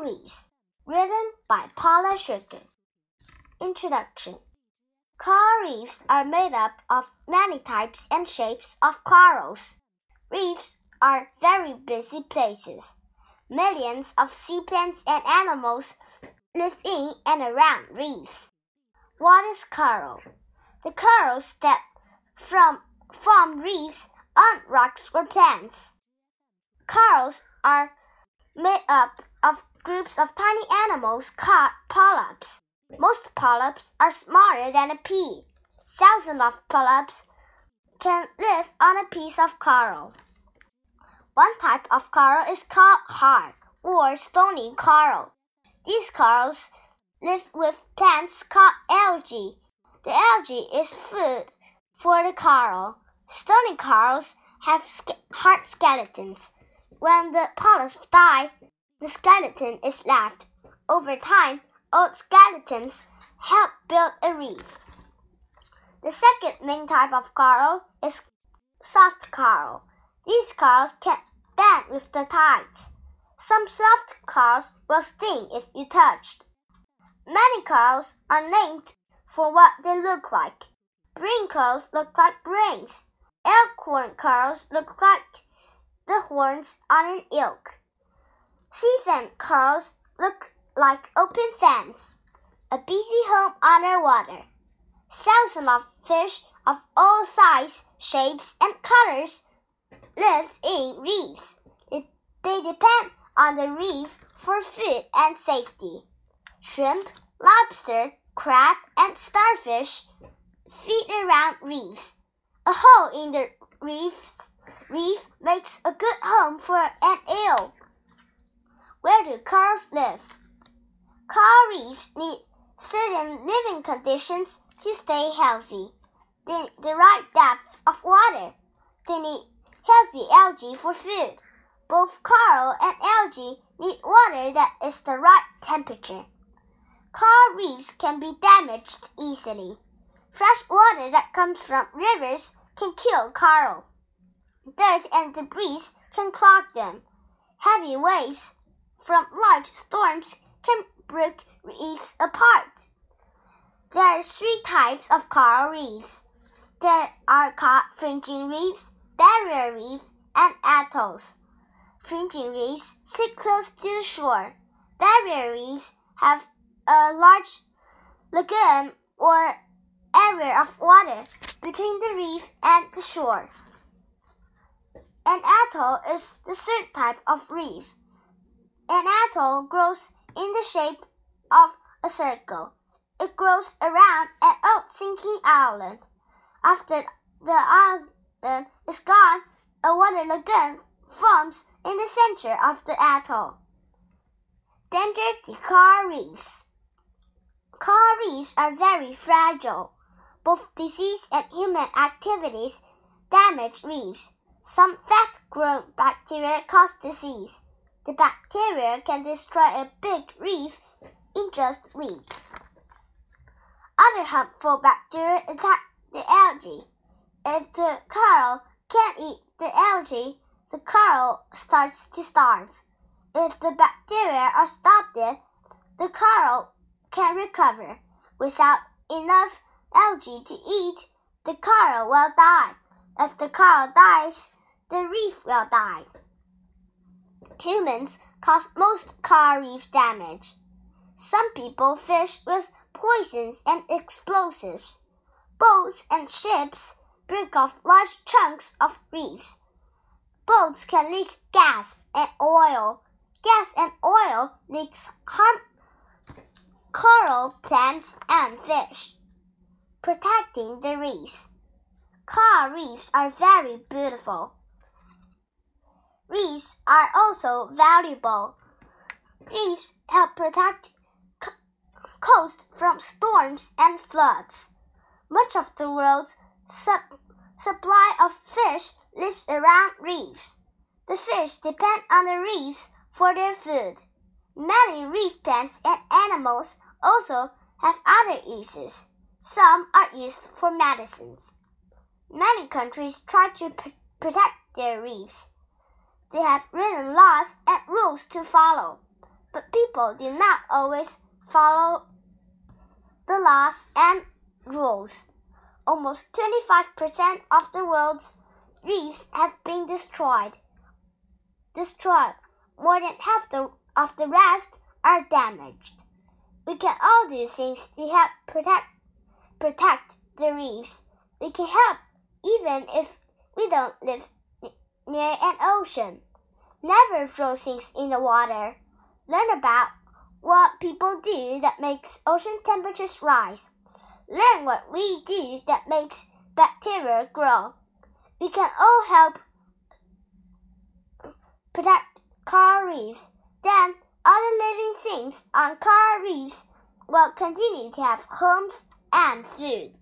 Reefs, written by Paula Sugar. Introduction Coral reefs are made up of many types and shapes of corals. Reefs are very busy places. Millions of sea plants and animals live in and around reefs. What is coral? The corals that from form reefs on rocks or plants. Corals are made up of groups of tiny animals called polyps. Most polyps are smaller than a pea. Thousands of polyps can live on a piece of coral. One type of coral is called hard or stony coral. These corals live with plants called algae. The algae is food for the coral. Stony corals have hard skeletons. When the polyps die, the skeleton is left. Over time, old skeletons help build a reef. The second main type of coral is soft coral. These corals can bend with the tides. Some soft corals will sting if you touched. Many corals are named for what they look like. Brain corals look like brains. Elkhorn corals look like the horns on an elk. Sea fan corals look like open fans, a busy home underwater. Thousands of fish of all sizes, shapes, and colors live in reefs. They depend on the reef for food and safety. Shrimp, lobster, crab, and starfish feed around reefs. A hole in the reefs reef makes a good home for an eel. Where do corals live? Coral reefs need certain living conditions to stay healthy. They need the right depth of water. They need healthy algae for food. Both coral and algae need water that is the right temperature. Coral reefs can be damaged easily. Fresh water that comes from rivers can kill coral. Dirt and debris can clog them. Heavy waves from large storms can break reefs apart. There are three types of coral reefs. There are called fringing reefs, barrier reef, and atolls. Fringing reefs sit close to the shore. Barrier reefs have a large lagoon or area of water between the reef and the shore. An atoll is the third type of reef. An atoll grows in the shape of a circle. It grows around an old sinking island. After the island is gone, a water lagoon forms in the center of the atoll. Danger to coral reefs. Coral reefs are very fragile. Both disease and human activities damage reefs. Some fast growing bacteria cause disease. The bacteria can destroy a big reef in just weeks. Other harmful bacteria attack the algae. If the coral can't eat the algae, the coral starts to starve. If the bacteria are stopped the coral can recover. Without enough algae to eat, the coral will die. If the coral dies, the reef will die. Humans cause most coral reef damage. Some people fish with poisons and explosives. Boats and ships break off large chunks of reefs. Boats can leak gas and oil. Gas and oil leaks harm coral plants and fish. Protecting the reefs. Coral reefs are very beautiful. Reefs are also valuable. Reefs help protect coasts from storms and floods. Much of the world's sub- supply of fish lives around reefs. The fish depend on the reefs for their food. Many reef plants and animals also have other uses. Some are used for medicines. Many countries try to pr protect their reefs. They have written laws and rules to follow, but people do not always follow the laws and rules. Almost 25% of the world's reefs have been destroyed. Destroyed. More than half the, of the rest are damaged. We can all do things to help protect protect the reefs. We can help even if we don't live near an ocean. Never throw things in the water. Learn about what people do that makes ocean temperatures rise. Learn what we do that makes bacteria grow. We can all help protect coral reefs. Then other living things on coral reefs will continue to have homes and food.